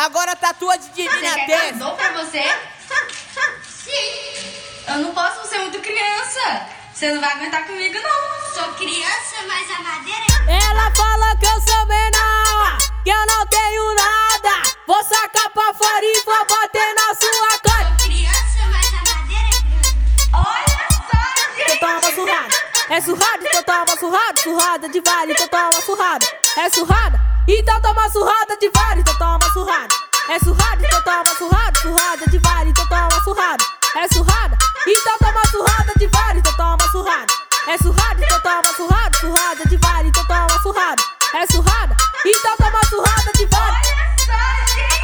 Agora tatua de mim Você na quer que testa. eu dou pra você? Sim. Eu não posso ser muito criança. Você não vai aguentar comigo, não. Sou criança, mas a madeira Ela fala que eu sou menor, que eu não tenho nada. Vou sacar pra fora e vou bater na sua cara. Sou criança, mas a madeira é grande. Olha só, gente. toma surrada. É surrada, então toma surrada. Surrada de vale, então toma surrada. É surrada, então toma surrada de vale, então toma surrada. É surrada, então toma surrada. Surrada de vale, então toma surrada. É surrada, então toma surrada de vale, então toma surrada. É surrada, então toma surrada. Surrada de vale, então toma surrada. É surrada, então toma surrada de vale. Olha só, gente.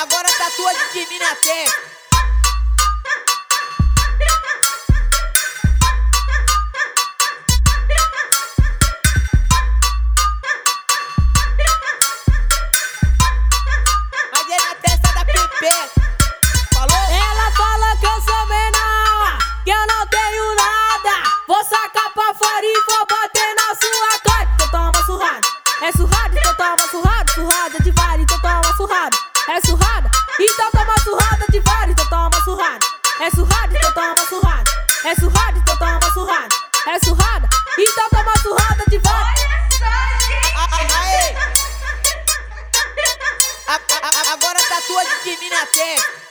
Agora tatua de mim na testa. Vou sacar pra fora e vou bater na sua cara. Então toma surrada. É surrada? Então toma surrada. Surrada de vale, então toma surrada. É surrada? Então toma surrada de vale, então toma surrada. É surrada? Então toma surrada. É surrada? Então toma surrada. É surrada? Então toma surrada de vale. Olha só, gente. Aê. Agora tá sua de mim na terra.